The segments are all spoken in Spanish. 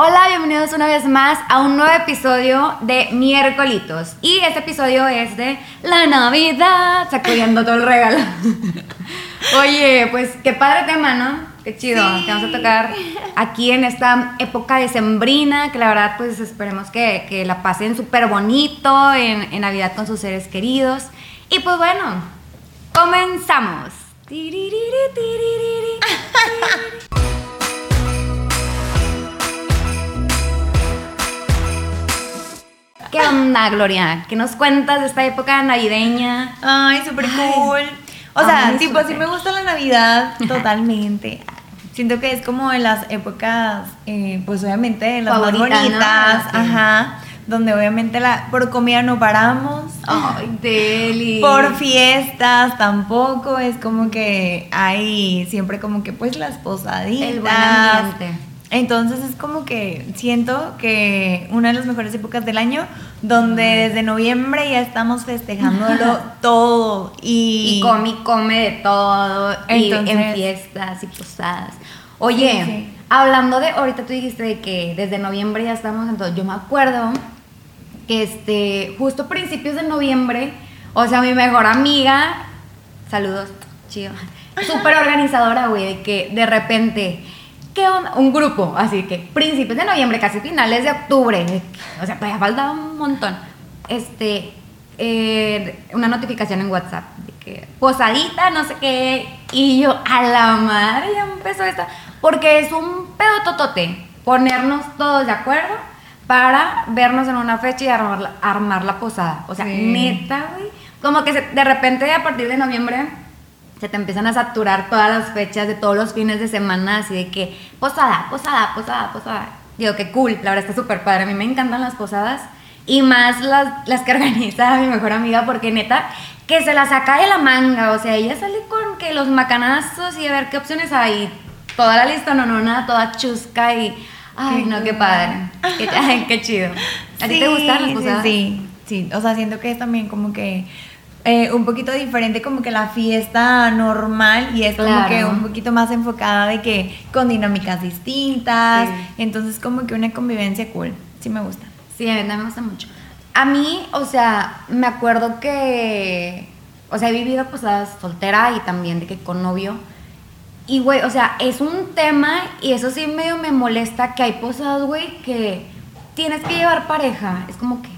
Hola, bienvenidos una vez más a un nuevo episodio de Miércolitos. Y este episodio es de la Navidad, sacudiendo todo el regalo. Oye, pues qué padre tema, ¿no? Qué chido, que vamos a tocar aquí en esta época decembrina, que la verdad pues esperemos que, que la pasen súper bonito en, en Navidad con sus seres queridos. Y pues bueno, comenzamos. ¿Qué onda, Gloria? ¿Qué nos cuentas de esta época navideña? Ay, súper cool. O sea, Ay, tipo, sí me gusta la Navidad totalmente. Siento que es como de las épocas, eh, pues obviamente las más bonitas, Sí. ajá, donde obviamente la, por comida no paramos, Ay, Deli. por fiestas tampoco, es como que hay siempre como que pues las posaditas. El buen ambiente. Entonces es como que siento que una de las mejores épocas del año donde desde noviembre ya estamos festejándolo todo y, Y come y come de todo. y en Entonces- fiestas y posadas. Oye, Sí, sí. hablando de, ahorita tú dijiste de que desde noviembre ya estamos en todo. Yo me acuerdo que este, justo a principios de noviembre, o sea, mi mejor amiga, saludos, chido, súper organizadora, güey, de que de repente, ¿qué onda? Un grupo, así que principios de noviembre, casi finales de octubre, que- o sea, todavía faltaba un montón. Este, eh, una notificación en WhatsApp de que posadita, no sé qué, y yo, a la madre, ya empezó esta, porque es un pedo totote, ponernos todos de acuerdo para vernos en una fecha y armar la, armar la posada. O sea, Sí. neta, güey. Como que se- de repente a partir de noviembre se te empiezan a saturar todas las fechas de todos los fines de semana, así de que posada, posada, posada, posada. Digo, que cool, la verdad está súper padre. A mí me encantan las posadas y más las, las que organiza mi mejor amiga, porque neta, que se la saca de la manga. O sea, ella sale con que los macanazos y a ver qué opciones hay. Toda la lista, no, no, nada, toda chusca y. Ay, no, qué padre. Qué, ay, qué chido. ¿A ti te gustan las Sí, posadas? Sí, sí, o sea, siento que es también como que eh, un poquito diferente como que la fiesta normal y es como que un poquito más enfocada de que con dinámicas distintas, Sí. entonces como que una convivencia cool, sí me gusta. Sí, a mí también me gusta mucho. A mí, o sea, me acuerdo que, o sea, he vivido posadas soltera y también de que con novio. Y, güey, o sea, es un tema y eso sí medio me molesta que hay posadas, güey, que tienes que llevar pareja. Es como que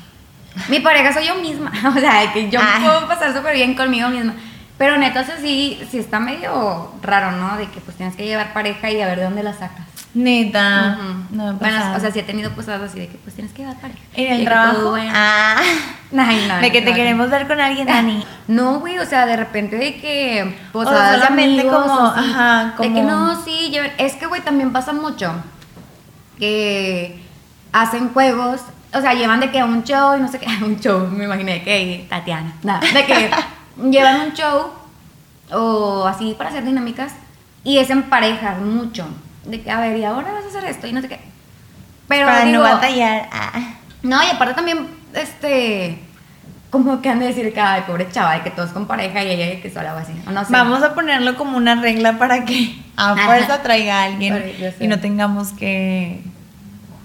mi pareja soy yo misma. O sea, que yo Ah. me puedo pasar súper bien conmigo misma. Pero neta, eso sí, sí está medio raro, ¿no? De que pues tienes que llevar pareja y a ver de dónde la sacas. Neta, no bueno, o sea, sí he tenido posadas así de que pues tienes que llevar pareja. en el trabajo, todo, bueno. ah, Ay, no, de que te queremos ver con alguien, Dani. No, güey, o sea, de repente de que O posadas de solamente amigos, como, o sí, ajá, de que no, sí, lleven- es que güey también pasa mucho que hacen juegos, o sea, llevan de que un show y no sé qué, un show, me imaginé que Tatiana, de que llevan un show o así para hacer dinámicas y es en parejas mucho, de que a ver, y ahora vas a hacer esto y no sé qué. Pero para digo, no batallar. ah. no, y aparte también, este, como que han de decir que, ay, pobre chava, de que todos con pareja y ella que sola o así. O no sé. Vamos a ponerlo como una regla para que a Ajá. fuerza traiga a alguien y no tengamos que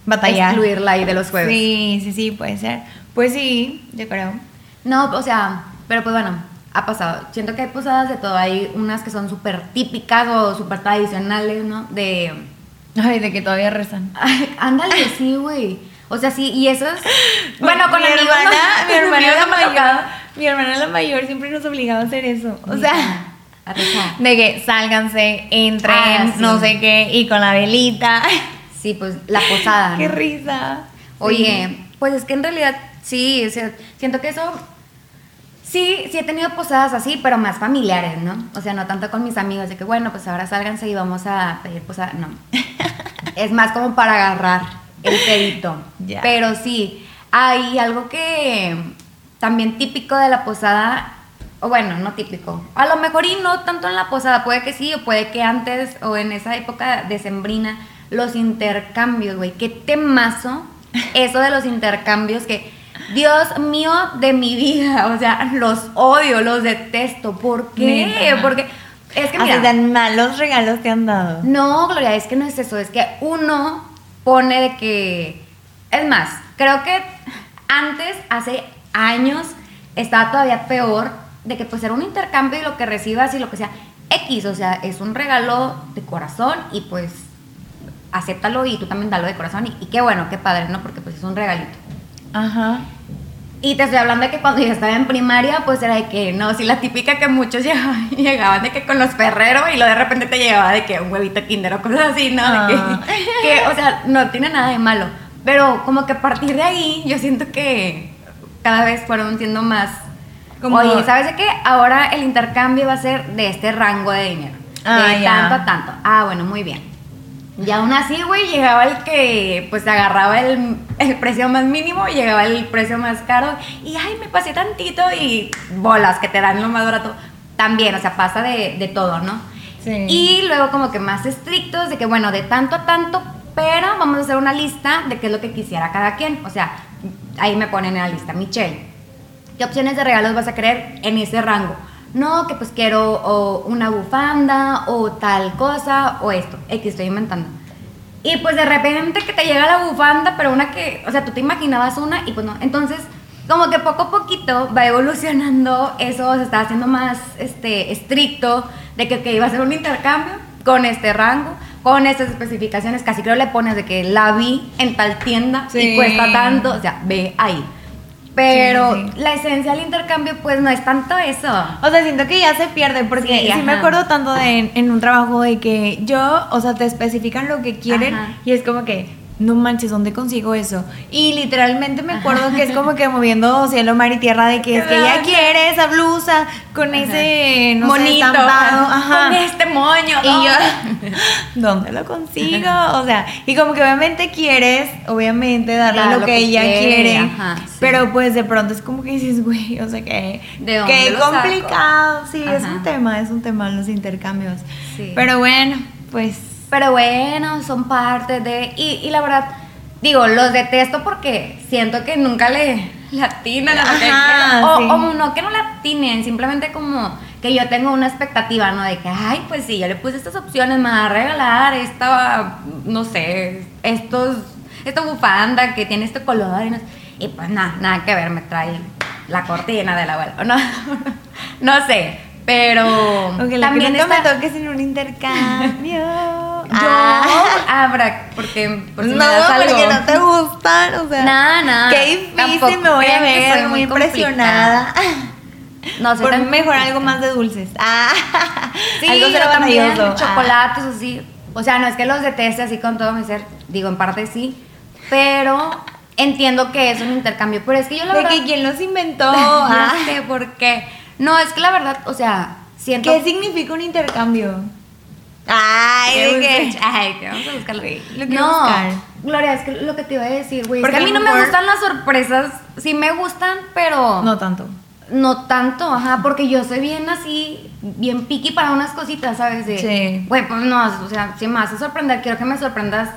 batallar. excluirla ahí de los juegos. Sí, sí, sí, puede ser. Pues sí, yo creo. No, o sea, pero pues bueno, ha pasado. Siento que hay posadas de todo. Hay unas que son súper típicas o súper tradicionales, ¿no? De. Ay, de que todavía rezan. Ay, ándale, sí, güey. O sea, sí, y eso es. Bueno, con mi amigos. hermana, no- mi hermana la tocado. mayor, mi hermana la mayor siempre nos obligaba a hacer eso. O sea, A rezar. de que sálganse, entren, Ah, sí. no sé qué, y con la velita. Sí, pues la posada. Qué risa. Oye, pues es que en realidad sí, o sea, siento que eso sí, sí he tenido posadas así, pero más familiares, ¿no? O sea, no tanto con mis amigos de que bueno, pues ahora sálganse y vamos a pedir posada, no. es más como para agarrar el pedito. Ya. Pero sí, hay algo que también típico de la posada o bueno, no típico. A lo mejor y no tanto en la posada, puede que sí, o puede que antes o en esa época decembrina, los intercambios, güey. Qué temazo eso de los intercambios que, Dios mío de mi vida, o sea, los odio, los detesto. ¿Por qué? Porque es que mira, tan malos regalos te han dado. no, Gloria, es que no es eso, es que uno pone de que... Es más, creo que antes, hace años, estaba todavía peor de que pues era un intercambio y lo que recibas y lo que sea X, o sea, es un regalo de corazón y pues acéptalo y tú también dalo de corazón y, y qué bueno, qué padre, ¿no? Porque pues es un regalito. Ajá. Y te estoy hablando de que cuando yo estaba en primaria, pues era de que, no, sí, la típica que muchos llegaban, llegaban de que con los ferreros y luego de repente te llegaba de que un huevito kinder o cosas así, ¿no? De que, Ah. que, o sea, no tiene nada de malo. Pero como que a partir de ahí, yo siento que cada vez fueron siendo más... Como- Oye, ¿sabes de qué? Ahora el intercambio va a ser de este rango de dinero. Ah, de tanto a tanto. Ah, bueno, muy bien. Y aún así, güey, llegaba el que pues agarraba el, el precio más mínimo, llegaba el precio más caro y ay, me pasé tantito y bolas que te dan lo más barato. También, o sea, pasa de, de todo, ¿no? Sí. Y luego como que más estrictos de que, bueno, de tanto a tanto, pero vamos a hacer una lista de qué es lo que quisiera cada quien. O sea, ahí me ponen en la lista, Michelle, ¿qué opciones de regalos vas a querer en ese rango? No, que pues quiero o una bufanda o tal cosa o esto, X estoy inventando. Y pues de repente que te llega la bufanda, pero una que, o sea, tú te imaginabas una y pues no. Entonces, como que poco a poquito va evolucionando eso, se está haciendo más este, estricto de que, que iba a ser un intercambio con este rango, con estas especificaciones, casi creo le pones de que la vi en tal tienda Sí. y cuesta tanto, o sea, ve ahí. Pero Sí, sí. la esencia del intercambio pues no es tanto eso. O sea, siento que ya se pierde porque Sí, sí, me acuerdo tanto de en, en un trabajo de que yo, o sea, te especifican lo que quieren Ajá. y es como que, no manches, ¿dónde consigo eso? Y literalmente me acuerdo que es como que moviendo cielo, mar y tierra de que es que ella quiere esa blusa con Ajá. ese, no sé, Monito, estampado, ajá. con este moño. Y yo, ¿dónde lo consigo? O sea, y como que obviamente quieres, obviamente, darle Dar lo, que, que ella quiere, quiere. ajá, sí. Pero pues de pronto es como que dices, güey, o sea, que, ¿De dónde que lo saco? complicado. Sí, es un tema, es un tema los intercambios. Sí. Pero bueno, pues. Pero bueno, son parte de... Y, y la verdad, digo, los detesto porque siento que nunca le, le atinan a lo que Ajá, quiero. O, sí. o no que no le atinen, simplemente como que yo tengo una expectativa, ¿no? De que, ay, pues sí, yo le puse estas opciones, me va a regalar esta, no sé, estos, esta bufanda que tiene este color. Y, no, y pues nada, nada que ver, me trae la cortina de la abuela. No, no sé, pero también que nunca está... me toque sin un intercambio. Yo, Ah. abra, porque por si me no, das algo. porque no te gustan, o sea. Nada, nada. Qué difícil, Tampoco me voy a ver, soy muy impresionada. No, Por tan mejor algo más de dulces. Ah, Sí, algo también. Ah. chocolates así. O sea, no es que los deteste así con todo mi ser, digo, en parte sí, pero entiendo que es un intercambio, pero es que yo la de verdad que quién los inventó. no Ah, sé por qué. No, es que la verdad, o sea, siento ¿Qué significa un intercambio? Ay, de que. Ay, que vamos a buscarlo. Lo no, buscar. Gloria, es que lo que te iba a decir, güey. Es Porque que a mí no me gustan las sorpresas. Sí me gustan, pero No tanto. no tanto, ajá, porque yo soy bien así, bien piqui para unas cositas, ¿sabes? De, Sí. Güey, pues no, o sea, si me vas a sorprender, quiero que me sorprendas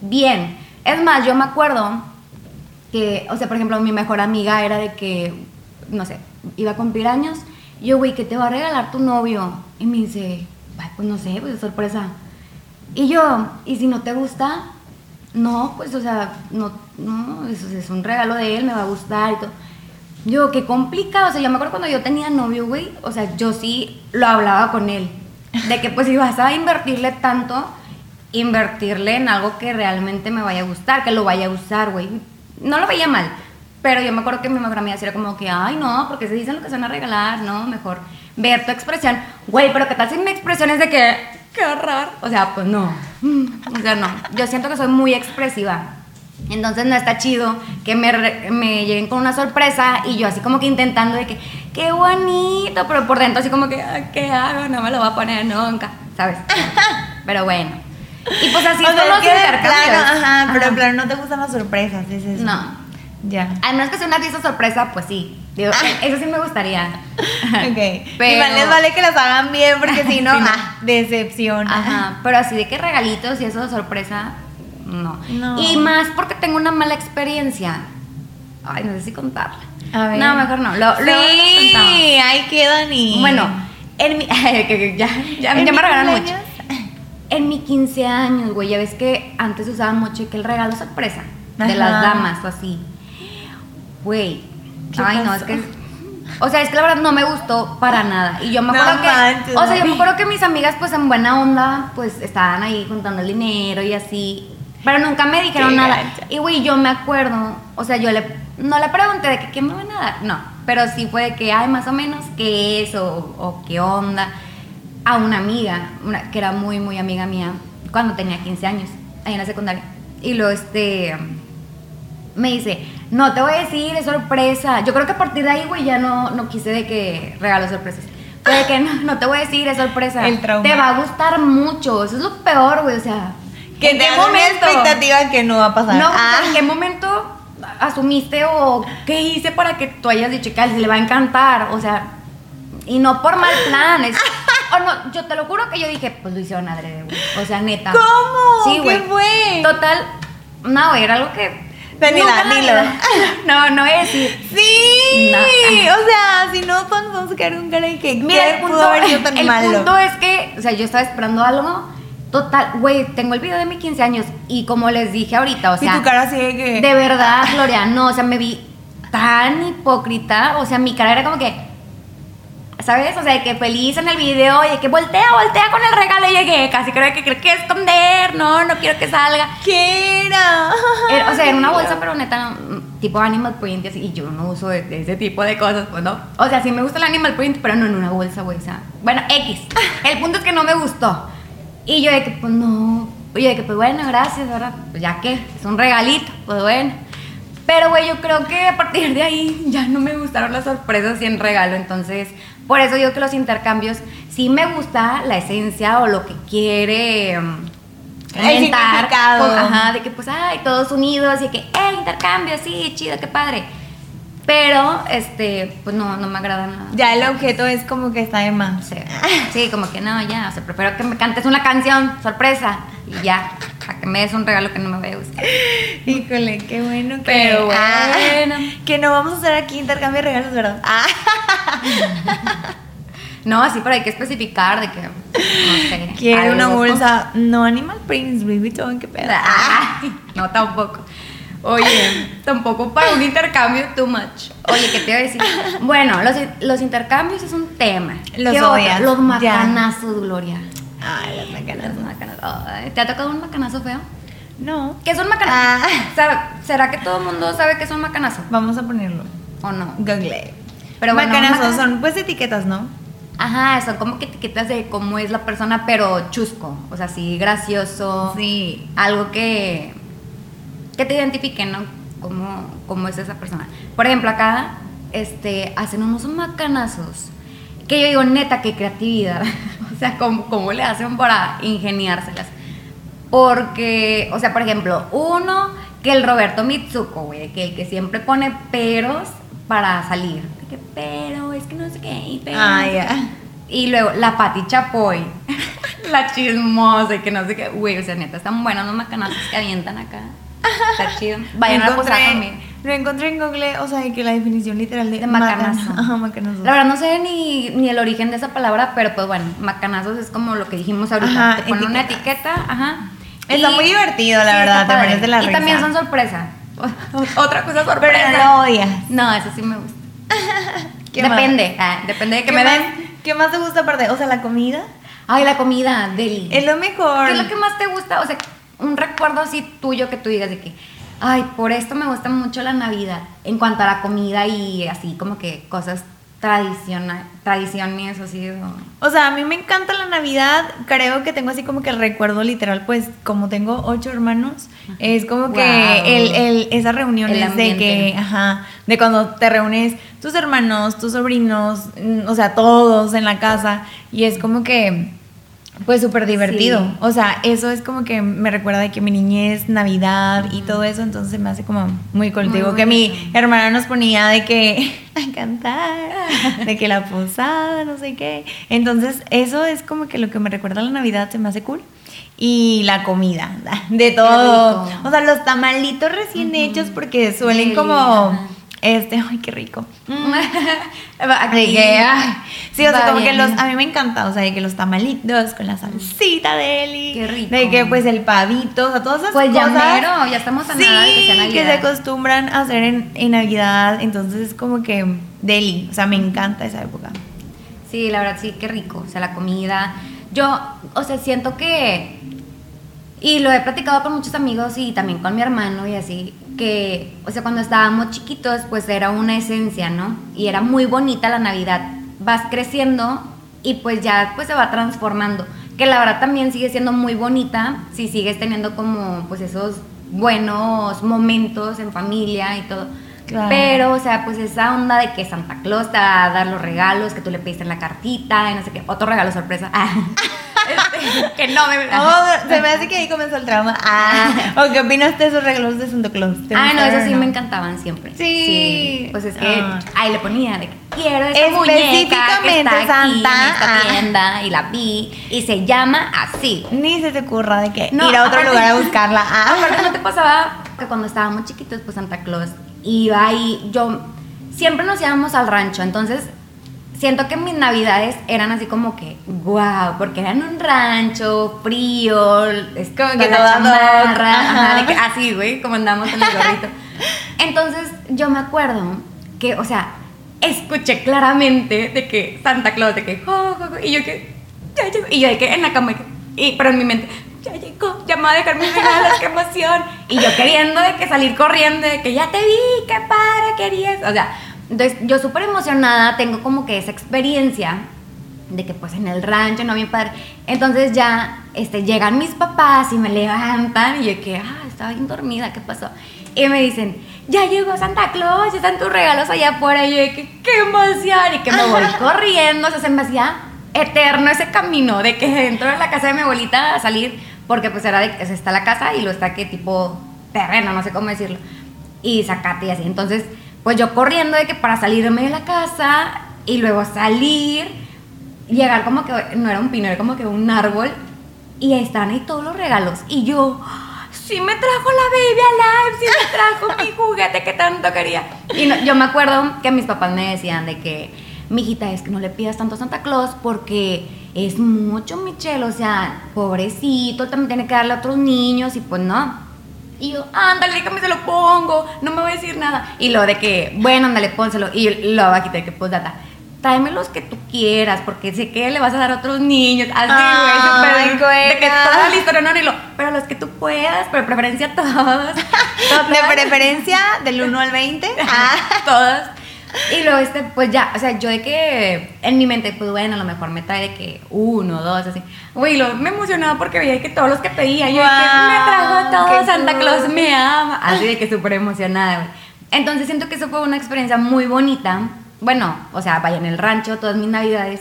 bien. Es más, yo me acuerdo que, o sea, por ejemplo, mi mejor amiga era de que, no sé, iba a cumplir años. Yo, güey, ¿qué te va a regalar tu novio? Y me dice, "Ay, pues no sé, pues sorpresa. Y yo, ¿y si no te gusta? No, pues, o sea, no, no, eso es un regalo de él, me va a gustar y todo. Yo, qué complicado. O sea, yo me acuerdo cuando yo tenía novio, güey. O sea, yo sí lo hablaba con él. De que, pues, si vas a invertirle tanto, invertirle en algo que realmente me vaya a gustar, que lo vaya a usar, güey. No lo veía mal. Pero yo me acuerdo que mi mejor amiga decía como que, ay, no, porque se dicen lo que se van a regalar, no, mejor ver tu expresión. Güey, pero ¿qué tal si mi expresión es de que, qué horror? O sea, pues no. Mm, O sea, no. Yo siento que soy muy expresiva. Entonces no está chido que me, me lleguen con una sorpresa y yo así como que intentando de que, qué bonito, pero por dentro así como que, "Ay, ¿qué hago? No me lo voy a poner nunca, ¿sabes? Pero bueno. Y pues así O son sea, los intercambios. plano, ajá, pero Ajá. en plano no te gustan las sorpresas, es eso. No. Ya. A menos que sea una fiesta sorpresa, pues sí. Digo, eso sí me gustaría. Ok. Pero- más les vale que las hagan bien porque si no, Sí, no. ah, decepción. Ajá, pero así de que regalitos y eso de sorpresa, no. No. Y más porque tengo una mala experiencia. Ay, no sé si contarla. A ver. No, mejor no. Lo, Sí, ahí queda ni. Bueno, en mi, ya, ya, ¿En ya mi me regalaron mucho. en mi 15 años, güey, ya ves que antes usaban mucho que el regalo sorpresa de Ajá. las damas o así. Güey, ¿Qué ay, no, es que. O sea, es que la verdad no me gustó para nada. Y yo me No acuerdo que. manches, o sea, yo me acuerdo que mis amigas, pues en buena onda, pues estaban ahí juntando el dinero y así. Pero nunca me dijeron nada. gacha. Y güey, yo me acuerdo, o sea, yo le no le pregunté de que qué me van a dar, no, pero sí fue de que ay, más o menos qué es o, o qué onda a una amiga, una, que era muy muy amiga mía cuando tenía 15 años, ahí en la secundaria. Y luego este me dice, "No te voy a decir, es sorpresa." Yo creo que a partir de ahí, güey, ya no no quise de que regalos sorpresas. Fue de que no, no te voy a decir, es sorpresa. El trauma. Te va a gustar mucho, eso es lo peor, güey, o sea, Que ¿en qué momento? expectativa que no va a pasar. No, Ah. ¿en qué momento asumiste o qué hice para que tú hayas dicho que a él le va a encantar? O sea, y no por mal plan. es- o no, yo te lo juro que yo dije, pues lo hicieron adrede, güey. O sea, neta. ¿Cómo? Sí, ¿Qué güey. Total, no, güey, era algo que. Daniela, nunca en la dilo. No, no decir. Sí, No. o sea, si no, todos vamos a quedar un cara de que Mira, ¿qué el punto, pudo haber sido tan el malo. punto es que, o sea, yo estaba esperando algo. Total, güey, tengo el video de mis 15 años y como les dije ahorita, o sea. y tu cara así de que. De verdad, Gloria, no, o sea, me vi tan hipócrita, o sea, mi cara era como que, ¿sabes? O sea, de que feliz en el video y de que voltea, voltea con el regalo y llegué, casi creo que creo que esconder, no, no quiero que salga. ¿Qué era? Era- o sea, era una bolsa, pero neta, tipo animal print y y yo no uso de, de ese tipo de cosas, pues no. O sea, sí me gusta el animal print, pero no en una bolsa, güey, o sea, bueno, X. El punto es que no me gustó. Y yo de que, pues no, oye, de que, pues bueno, gracias, ¿verdad? Pues ya que, es un regalito, pues bueno. Pero, güey, yo creo que a partir de ahí ya no me gustaron las sorpresas y en regalo. Entonces, por eso digo que los intercambios sí me gusta la esencia o lo que quiere El inventar. significado. Pues, ajá, de que pues, ay, todos unidos y que, eh, intercambio, sí, chido, qué padre. Pero, este, pues no, no me agrada nada. Ya el objeto es como que está de más. Sí, sí, como que no, ya, o sea, prefiero que me cantes una canción, sorpresa, y ya, a que me des un regalo que no me vaya a gustar. Híjole, qué bueno que. Pero bueno. Ah, que no vamos a hacer aquí intercambio de regalos, ¿verdad? Ah. No, sí, pero hay que especificar de que, no sé. Quiero una bolsa. No Animal Prince, Louis Vuitton, qué pedo. Ah. No, tampoco. Oye, tampoco para un intercambio too much. Oye, ¿qué te iba a decir? Bueno, los, los intercambios es un tema. Los ¿Qué otro? odias, Los ya. macanazos, Gloria. Ay, las macanas. Los macanazos. Ay, ¿Te ha tocado un macanazo feo? No. ¿Qué es un macanazo? Ah. ¿Será- ¿Será que todo el mundo sabe que es un macanazo? Vamos a ponerlo. ¿O no? Google. Pero bueno, Macanazos macana- son pues etiquetas, ¿no? Ajá, son como que etiquetas de cómo es la persona, pero chusco. O sea, sí, gracioso. Sí. Algo que, que te identifique, ¿no? Cómo, cómo es esa persona. Por ejemplo, acá este, hacen unos macanazos. Que yo digo, neta, qué creatividad. o sea, ¿cómo, cómo le hacen para ingeniárselas? Porque, o sea, por ejemplo, uno que el Roberto Mitsuko, güey, que el que siempre pone peros para salir. Que pero, es que no sé qué, y pero. Ah, ya. Y luego la Pati Chapoy, la chismosa y que no sé qué. Güey, o sea, neta, están buenos los macanazos que avientan acá. Está chido. Vayan a posar. Lo encontré en Google, o sea, que la definición literal de, De macanazo. Ajá, macanazo. La verdad no sé ni, ni el origen de esa palabra, pero pues bueno, macanazos es como lo que dijimos ahorita. Ajá, te ponen una etiqueta, ajá. Está muy divertido, la verdad, te de la Y risa. también son sorpresa. Otra cosa sorpresa. Pero no odias. No, eso sí me gusta. Depende, ah, depende de que ¿Qué me den. ¿Qué más te gusta aparte? O sea, la comida. Ay, la comida, deli. Es lo mejor. ¿Qué es lo que más te gusta? O sea, un recuerdo así tuyo que tú digas de que, ay, por esto me gusta mucho la Navidad. En cuanto a la comida y así como que cosas tradicionales, tradiciones así. o- O sea, a mí me encanta la Navidad. Creo que tengo así como que el recuerdo literal, pues como tengo ocho hermanos, es como que el, el- esas reuniones El de que, ajá, de cuando te reúnes tus hermanos, tus sobrinos, mm, o sea, todos en la casa y es como que, pues súper divertido. Sí. O sea, eso es como que me recuerda de que mi niñez, Navidad y todo eso, entonces me hace como muy Digo que mi hermana nos ponía de que a cantar, de que la posada, no sé qué. Entonces, eso es como que lo que me recuerda a la Navidad, se me hace cool. Y la comida, de todo. O sea, los tamalitos recién hechos porque suelen como. Este, ay, qué rico. Aquí, De que, ay, sí, o sea, como que los, a mí me encanta, o sea, de que los tamalitos con la salsita de Eli. Qué rico. De que pues el pavito, o sea, todas esas Pues ya cosas. mero, ya estamos a sí, nada de que sea que se acostumbran a hacer en, en Navidad, entonces es como que deli, o sea, me encanta esa época. Sí, la verdad sí, qué rico. O sea, la comida. Yo, o sea, siento que. Y lo he platicado con muchos amigos y también con mi hermano y así. Que, o sea, cuando estábamos chiquitos, pues era una esencia, ¿no? Y era muy bonita la Navidad. Vas creciendo y pues ya pues se va transformando. Que la verdad también sigue siendo muy bonita si sigues teniendo como pues esos buenos momentos en familia y todo. Claro. Pero, o sea, pues esa onda de que Santa Claus te va a dar los regalos que tú le pediste en la cartita y no sé qué. Otro regalo sorpresa. Ah. Este, que no me. Oh, se me hace que ahí comenzó el trauma. Ah, ¿o qué opinas de esos regalos de Santa Claus? ¿Te Ah, no, gustaron eso o sí me encantaban siempre. Sí. Pues es que Ah. ahí le ponía de quiero esa muñeca que Específicamente está aquí Santa, en esta ah. tienda y la vi y se llama así. Ni se te ocurra de que No, ir a otro aparte- lugar a buscarla. Ah, Aparte no te pasaba que cuando estábamos chiquitos, pues Santa Claus iba ahí, yo siempre nos íbamos al rancho, entonces siento que mis navidades eran así como que, wow, porque eran un rancho frío, es Como que la toda chamarra, ajá, que así, güey, como andamos en el gorrito. Entonces yo me acuerdo que, o sea, escuché claramente de que Santa Claus, de que, y yo que, ya llegó, y yo de que en la cama, y, pero en mi mente, ya llegó, ya me va a dejar mis regalos, qué emoción. Y yo queriendo de que salir corriendo, de que ya te vi, qué padre querías. O sea, entonces yo súper emocionada, tengo como que esa experiencia de que pues en el rancho no bien padre. Entonces ya este, llegan mis papás y me levantan y yo que, ah, estaba bien dormida, ¿qué pasó? Y me dicen, ya llegó Santa Claus, ya están tus regalos allá afuera. Y yo que, qué emoción, y que me voy corriendo, o sea, se me hacía eterno ese camino de que dentro de la casa de mi abuelita a salir, porque pues era de está la casa y lo está que tipo terreno, no sé cómo decirlo, y sacate y así. Entonces, pues yo corriendo de que para salirme de la casa y luego salir, llegar como que no era un pino, era como que un árbol, y están ahí todos los regalos. Y yo, sí me trajo la Baby Alive, sí me trajo mi juguete que tanto quería. Y no- yo me acuerdo que mis papás me decían de que, mijita, es que no le pidas tanto a Santa Claus porque es mucho, Michelle, o sea, pobrecito, también tiene que darle a otros niños y pues no. Y yo, ándale, déjame se lo pongo, no me voy a decir nada. Y lo de que, bueno, ándale, pónselo. Y lo va a quitar, que pues, data, tráeme los que tú quieras, porque sé que le vas a dar a otros niños. Así, güey, súper. De que toda la historia, no, ni lo, pero los que tú puedas, pero de preferencia todos. Todos. De preferencia del 1 al 20. Ah. todos. Y luego, este, pues ya, o sea, yo de que en mi mente, pues bueno, a lo mejor me trae de que uno, dos, así. Güey, lo, me emocionaba porque veía que todos los que pedía, yo de que me trajo todo, Santa Claus me ama. Así de que súper emocionada, güey. Entonces siento que eso fue una experiencia muy bonita. Bueno, o sea, vaya en el rancho todas mis navidades.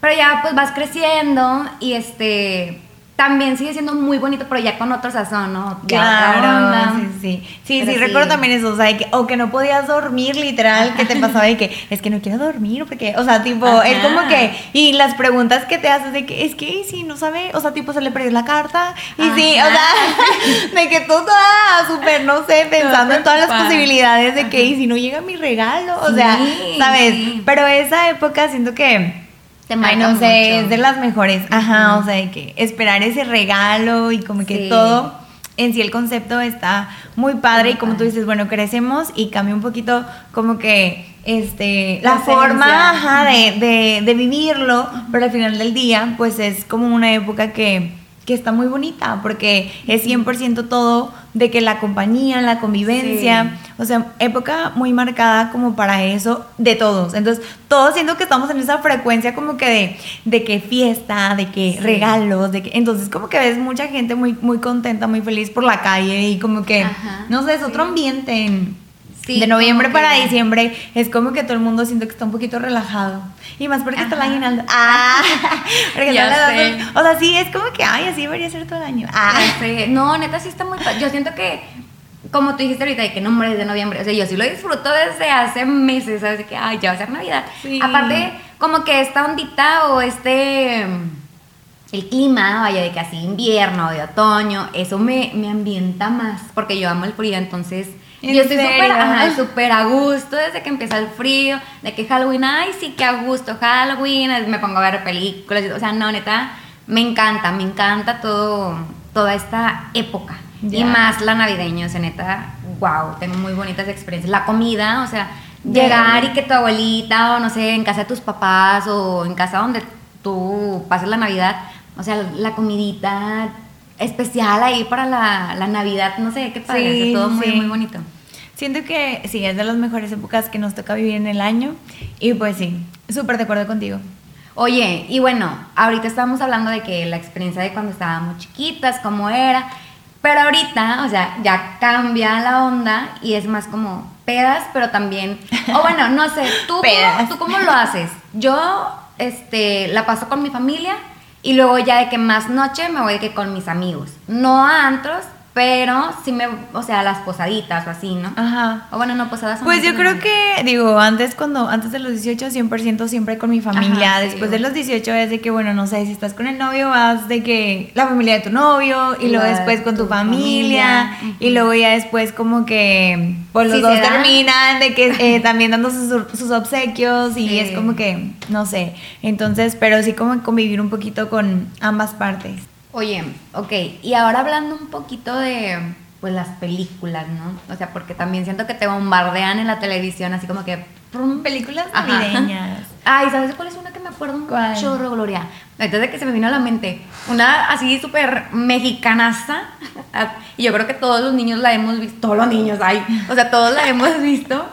Pero ya pues vas creciendo y este también sigue siendo muy bonito, pero ya con otro sazón, ¿no? Claro, sí, sí. Sí, Pero sí, sí. recuerdo también eso, o sea, de que, o que no podías dormir, literal, que te pasaba de que, es que no quiero dormir, porque, o sea, tipo, Ajá. es como que, y las preguntas que te haces de que, es que, ¿y si no sabe, o sea, tipo, se le perdió la carta, y sí, o sea, de que tú toda súper, no sé, pensando en todas las posibilidades de que, Ajá. y si no llega mi regalo, o Sí, sea, ¿sabes? sí. Pero esa época siento que... Te Ay, marca no sé, es de las mejores. Ajá, o sea, de que esperar ese regalo y como que Sí. todo en sí el concepto está muy padre Muy y como tú dices, bueno, crecemos y cambia un poquito como que este La la, forma ajá, de, de, de vivirlo, pero al final del día pues es como una época que, que está muy bonita porque es 100% todo de que la compañía, la convivencia, o sea, época muy marcada como para eso de todos. Entonces, todos siento que estamos en esa frecuencia como que de, de que fiesta, de que Sí. regalos, de que entonces como que ves mucha gente muy muy contenta, muy feliz por la calle y como que Ajá, no sé, es sí. otro ambiente. en- Sí, de noviembre para diciembre es como que todo el mundo siento que está un poquito relajado. Y más porque está Ajá. aguinaldo. Ah, porque Ya la- sé. O sea, sí, es como que, ay, así debería ser todo el año. Ah. No, neta, sí está muy. Yo siento que, como tú dijiste ahorita, de que nombre es de noviembre. O sea, yo sí lo disfruto desde hace meses, ¿sabes? De que, ay, ya va a ser Navidad. Sí. Aparte, como que esta ondita o este. el clima, vaya de que así invierno, de otoño, eso me, me ambienta más, porque yo amo el frío, entonces ¿En yo estoy súper a gusto desde que empieza el frío, de que Halloween, ay, sí, que a gusto, Halloween, me pongo a ver películas, o sea, no, neta, me encanta, me encanta todo, toda esta época. Y más la navideña, o sea, neta, wow, tengo muy bonitas experiencias. La comida, o sea, llegar y que tu abuelita, o no sé, en casa de tus papás, o en casa donde tú pases la Navidad, o sea, la comidita especial ahí para la, la Navidad, no sé, qué padre, Sí, todo muy, sí. muy bonito. Siento que sí, es de las mejores épocas que nos toca vivir en el año. Y pues sí, súper de acuerdo contigo. Oye, y bueno, ahorita estábamos hablando de que la experiencia de cuando estábamos chiquitas, cómo era, pero ahorita, o sea, ya cambia la onda y es más como pedas, pero también, o bueno, no sé, ¿tú. Cómo, ¿tú cómo lo haces? Yo, este, la paso con mi familia y luego ya de que más noche me voy de que con mis amigos, no a antros, pero sí me, o sea, las posaditas o así, ¿no? Ajá. O bueno, no posadas. son Pues yo creo que, digo, antes cuando antes de los 18 100% siempre con mi familia, Ajá, sí. después de los 18 es de que, bueno, no sé, si estás con el novio vas de que la familia de tu novio y Y luego después con tu, tu familia, familia, y luego ya después como que pues los Sí, dos terminan de que eh, también dando sus, sus obsequios y Sí. es como que, no sé, entonces, pero sí como convivir un poquito con ambas partes. Oye, ok, y ahora hablando un poquito de pues las películas, ¿no? O sea, porque también siento que te bombardean en la televisión así como que Películas navideñas. Ay, ¿sabes cuál es una que me acuerdo un ¿Cuál? chorro, Gloria? Entonces que se me vino a la mente, una así súper mexicanaza, y yo creo que todos los niños la hemos visto, todos los niños, ay, o sea, todos la hemos visto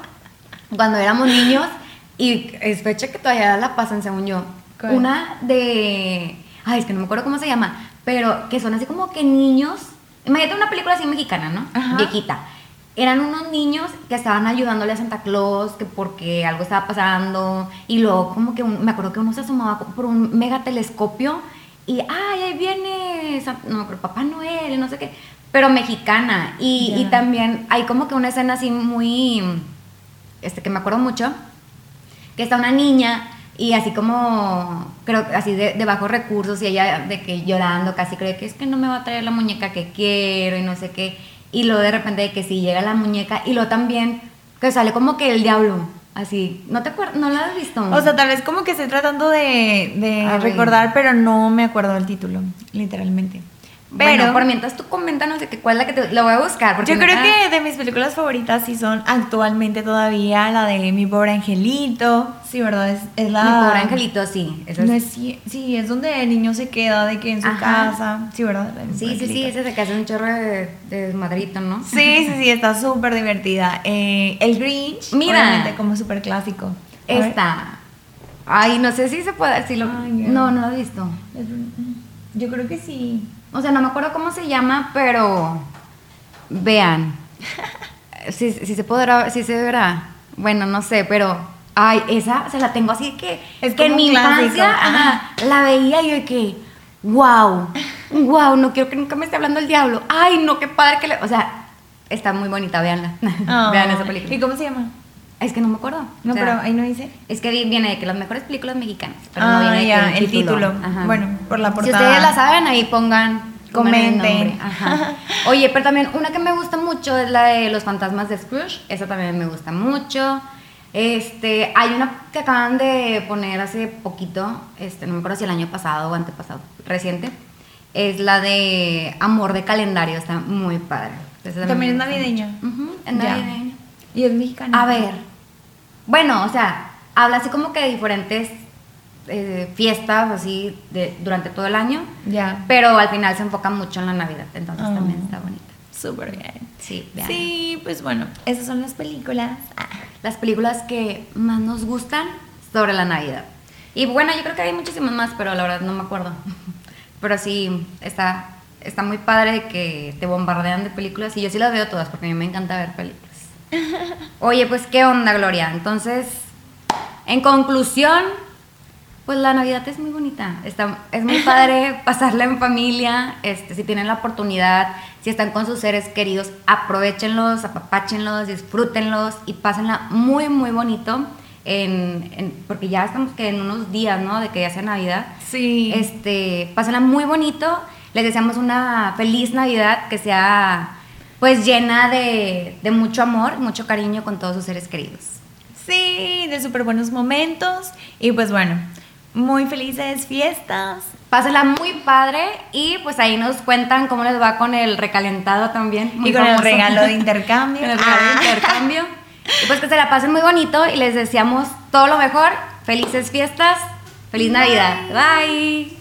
cuando éramos niños, y es fecha que todavía la pasan, según yo. ¿Cuál? Una de, ay, es que no me acuerdo cómo se llama, pero que son así como que niños, imagínate una película así mexicana, ¿no? Ajá. Viejita eran unos niños que estaban ayudándole a Santa Claus, que porque algo estaba pasando, y luego como que un- me acuerdo que uno se asomaba por un megatelescopio y, ay, ahí viene, San- no acuerdo, Papá Noel, no sé qué, pero mexicana, y, y también hay como que una escena así muy, este, que me acuerdo mucho, que está una niña y así como, creo que así de, de bajos recursos y ella de que llorando casi cree que es que no me va a traer la muñeca que quiero y no sé qué. Y luego de repente de que sí llega la muñeca y luego también que sale como que el diablo, así. ¿No te acuerdas? ¿No la has visto? O sea, tal vez como que estoy tratando de, de recordar, pero no me acuerdo del título, literalmente. Pero bueno, por mientras tú coméntanos de que cuál es la que te... Lo voy a buscar. Porque yo creo que de mis películas favoritas sí son actualmente todavía la de Mi pobre angelito. Sí, ¿verdad? Es, es la... Mi pobre angelito, sí. esa es- No es, ci- sí, es donde el niño se queda de que en su Ajá. casa. Sí, ¿verdad? La Sí, sí, sí, ese se que hace un chorro de, de desmadrito, ¿no? Sí, sí, sí, está súper divertida. Eh, el Grinch, Mira. obviamente, como súper clásico. Esta. Ay, no sé si se puede... Si lo... Ay, no, no lo he visto. Yo creo que sí. O sea, no me acuerdo cómo se llama, pero vean. Si, si se podrá, si se verá. Bueno, no sé, pero ay, esa se la tengo así que Es que en mi clásico. infancia ajá, la veía y yo que wow, wow, no quiero que nunca me esté hablando el diablo. Ay, no, qué padre que le, o sea, está muy bonita, véanla. Vean esa ¿Y película. cómo se llama? Es que no me acuerdo. No, O sea, pero ahí no dice. es que viene de que las mejores películas mexicanas, pero Ah, no viene ya, el título. Ajá. Bueno, por la Si portada. ustedes la saben, ahí pongan. Comenten. Ajá. Oye, pero también una que me gusta mucho es la de los fantasmas de Scrooge. Esa también me gusta mucho. Este, hay una que acaban de poner hace poquito, este, no me acuerdo si el año pasado o antepasado, reciente. Es la de Amor de Calendario, está muy padre. También es navideña. Ujú, es navideña. Y es mexicana. A ver. Bueno, o sea, habla así como que de diferentes eh, fiestas así de, durante todo el año, Ya. pero al final se enfoca mucho en la Navidad, entonces también está bonita. Súper bien. Sí, vean. Sí, pues bueno, esas son las películas. Ah, Las películas que más nos gustan sobre la Navidad. Y bueno, yo creo que hay muchísimas más, pero la verdad no me acuerdo. Pero sí, está, está muy padre que te bombardean de películas y yo sí las veo todas porque a mí me encanta ver películas. Oye, pues qué onda, Gloria. Entonces, en conclusión, pues la Navidad es muy bonita. Está, es muy padre pasarla en familia. Este, si tienen la oportunidad, si están con sus seres queridos, aprovechenlos, apapáchenlos, disfrútenlos y pásenla muy, muy bonito. en, en- porque ya estamos que en unos días, ¿no? De que ya sea Navidad. Sí. Este, pásenla muy bonito. Les deseamos una feliz Navidad que sea pues llena de, de mucho amor, mucho cariño con todos sus seres queridos. Sí, de súper buenos momentos. Y pues bueno, muy felices fiestas. Pásenla muy padre y pues ahí nos cuentan cómo les va con el recalentado también. muy y con el regalo de intercambio. Con el regalo de Ah. intercambio. Y pues que se la pasen muy bonito y les deseamos todo lo mejor. Felices fiestas. Feliz Bye. Navidad. Bye.